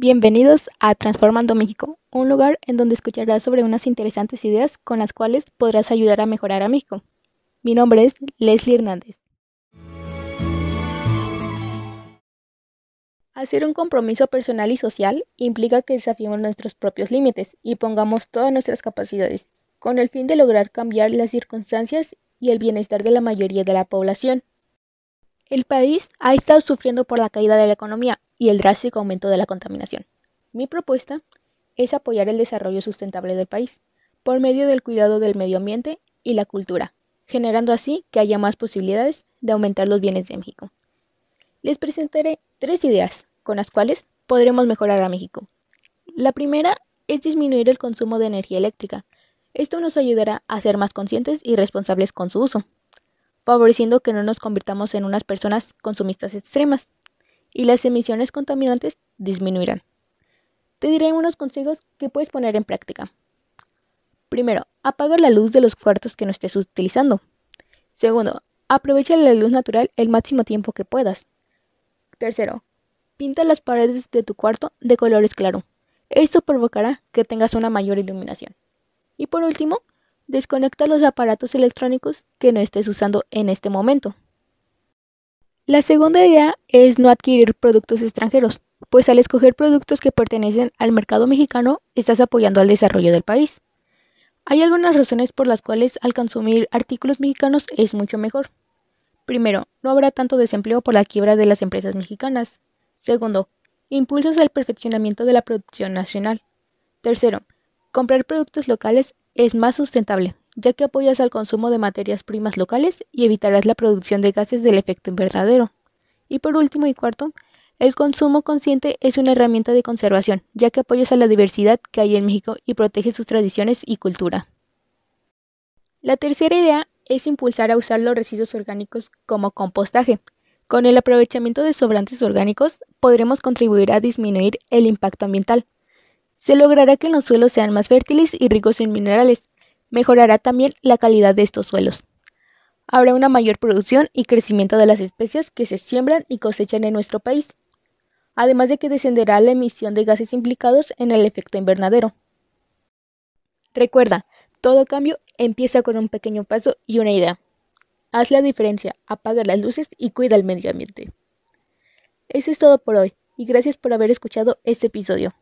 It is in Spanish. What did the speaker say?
Bienvenidos a Transformando México, un lugar en donde escucharás sobre unas interesantes ideas con las cuales podrás ayudar a mejorar a México. Mi nombre es Leslie Hernández. Hacer un compromiso personal y social implica que desafiemos nuestros propios límites y pongamos todas nuestras capacidades, con el fin de lograr cambiar las circunstancias y el bienestar de la mayoría de la población. El país ha estado sufriendo por la caída de la economía y el drástico aumento de la contaminación. Mi propuesta es apoyar el desarrollo sustentable del país por medio del cuidado del medio ambiente y la cultura, generando así que haya más posibilidades de aumentar los bienes de México. Les presentaré tres ideas con las cuales podremos mejorar a México. La primera es disminuir el consumo de energía eléctrica. Esto nos ayudará a ser más conscientes y responsables con su uso favoreciendo que no nos convirtamos en unas personas consumistas extremas y las emisiones contaminantes disminuirán. Te diré unos consejos que puedes poner en práctica. Primero, apaga la luz de los cuartos que no estés utilizando. Segundo, aprovecha la luz natural el máximo tiempo que puedas. Tercero, pinta las paredes de tu cuarto de colores claro. Esto provocará que tengas una mayor iluminación. Y por último, desconecta los aparatos electrónicos que no estés usando en este momento. La segunda idea es no adquirir productos extranjeros, pues al escoger productos que pertenecen al mercado mexicano estás apoyando al desarrollo del país. Hay algunas razones por las cuales al consumir artículos mexicanos es mucho mejor. Primero, no habrá tanto desempleo por la quiebra de las empresas mexicanas. Segundo, impulsas el perfeccionamiento de la producción nacional. Tercero, comprar productos locales es más sustentable, ya que apoyas al consumo de materias primas locales y evitarás la producción de gases del efecto invernadero. Y por último y cuarto, el consumo consciente es una herramienta de conservación, ya que apoyas a la diversidad que hay en México y protege sus tradiciones y cultura. La tercera idea es impulsar a usar los residuos orgánicos como compostaje. Con el aprovechamiento de sobrantes orgánicos podremos contribuir a disminuir el impacto ambiental, se logrará que los suelos sean más fértiles y ricos en minerales. Mejorará también la calidad de estos suelos. Habrá una mayor producción y crecimiento de las especies que se siembran y cosechan en nuestro país, además de que descenderá la emisión de gases implicados en el efecto invernadero. Recuerda, todo cambio empieza con un pequeño paso y una idea. Haz la diferencia, apaga las luces y cuida el medio ambiente. Eso es todo por hoy, y gracias por haber escuchado este episodio.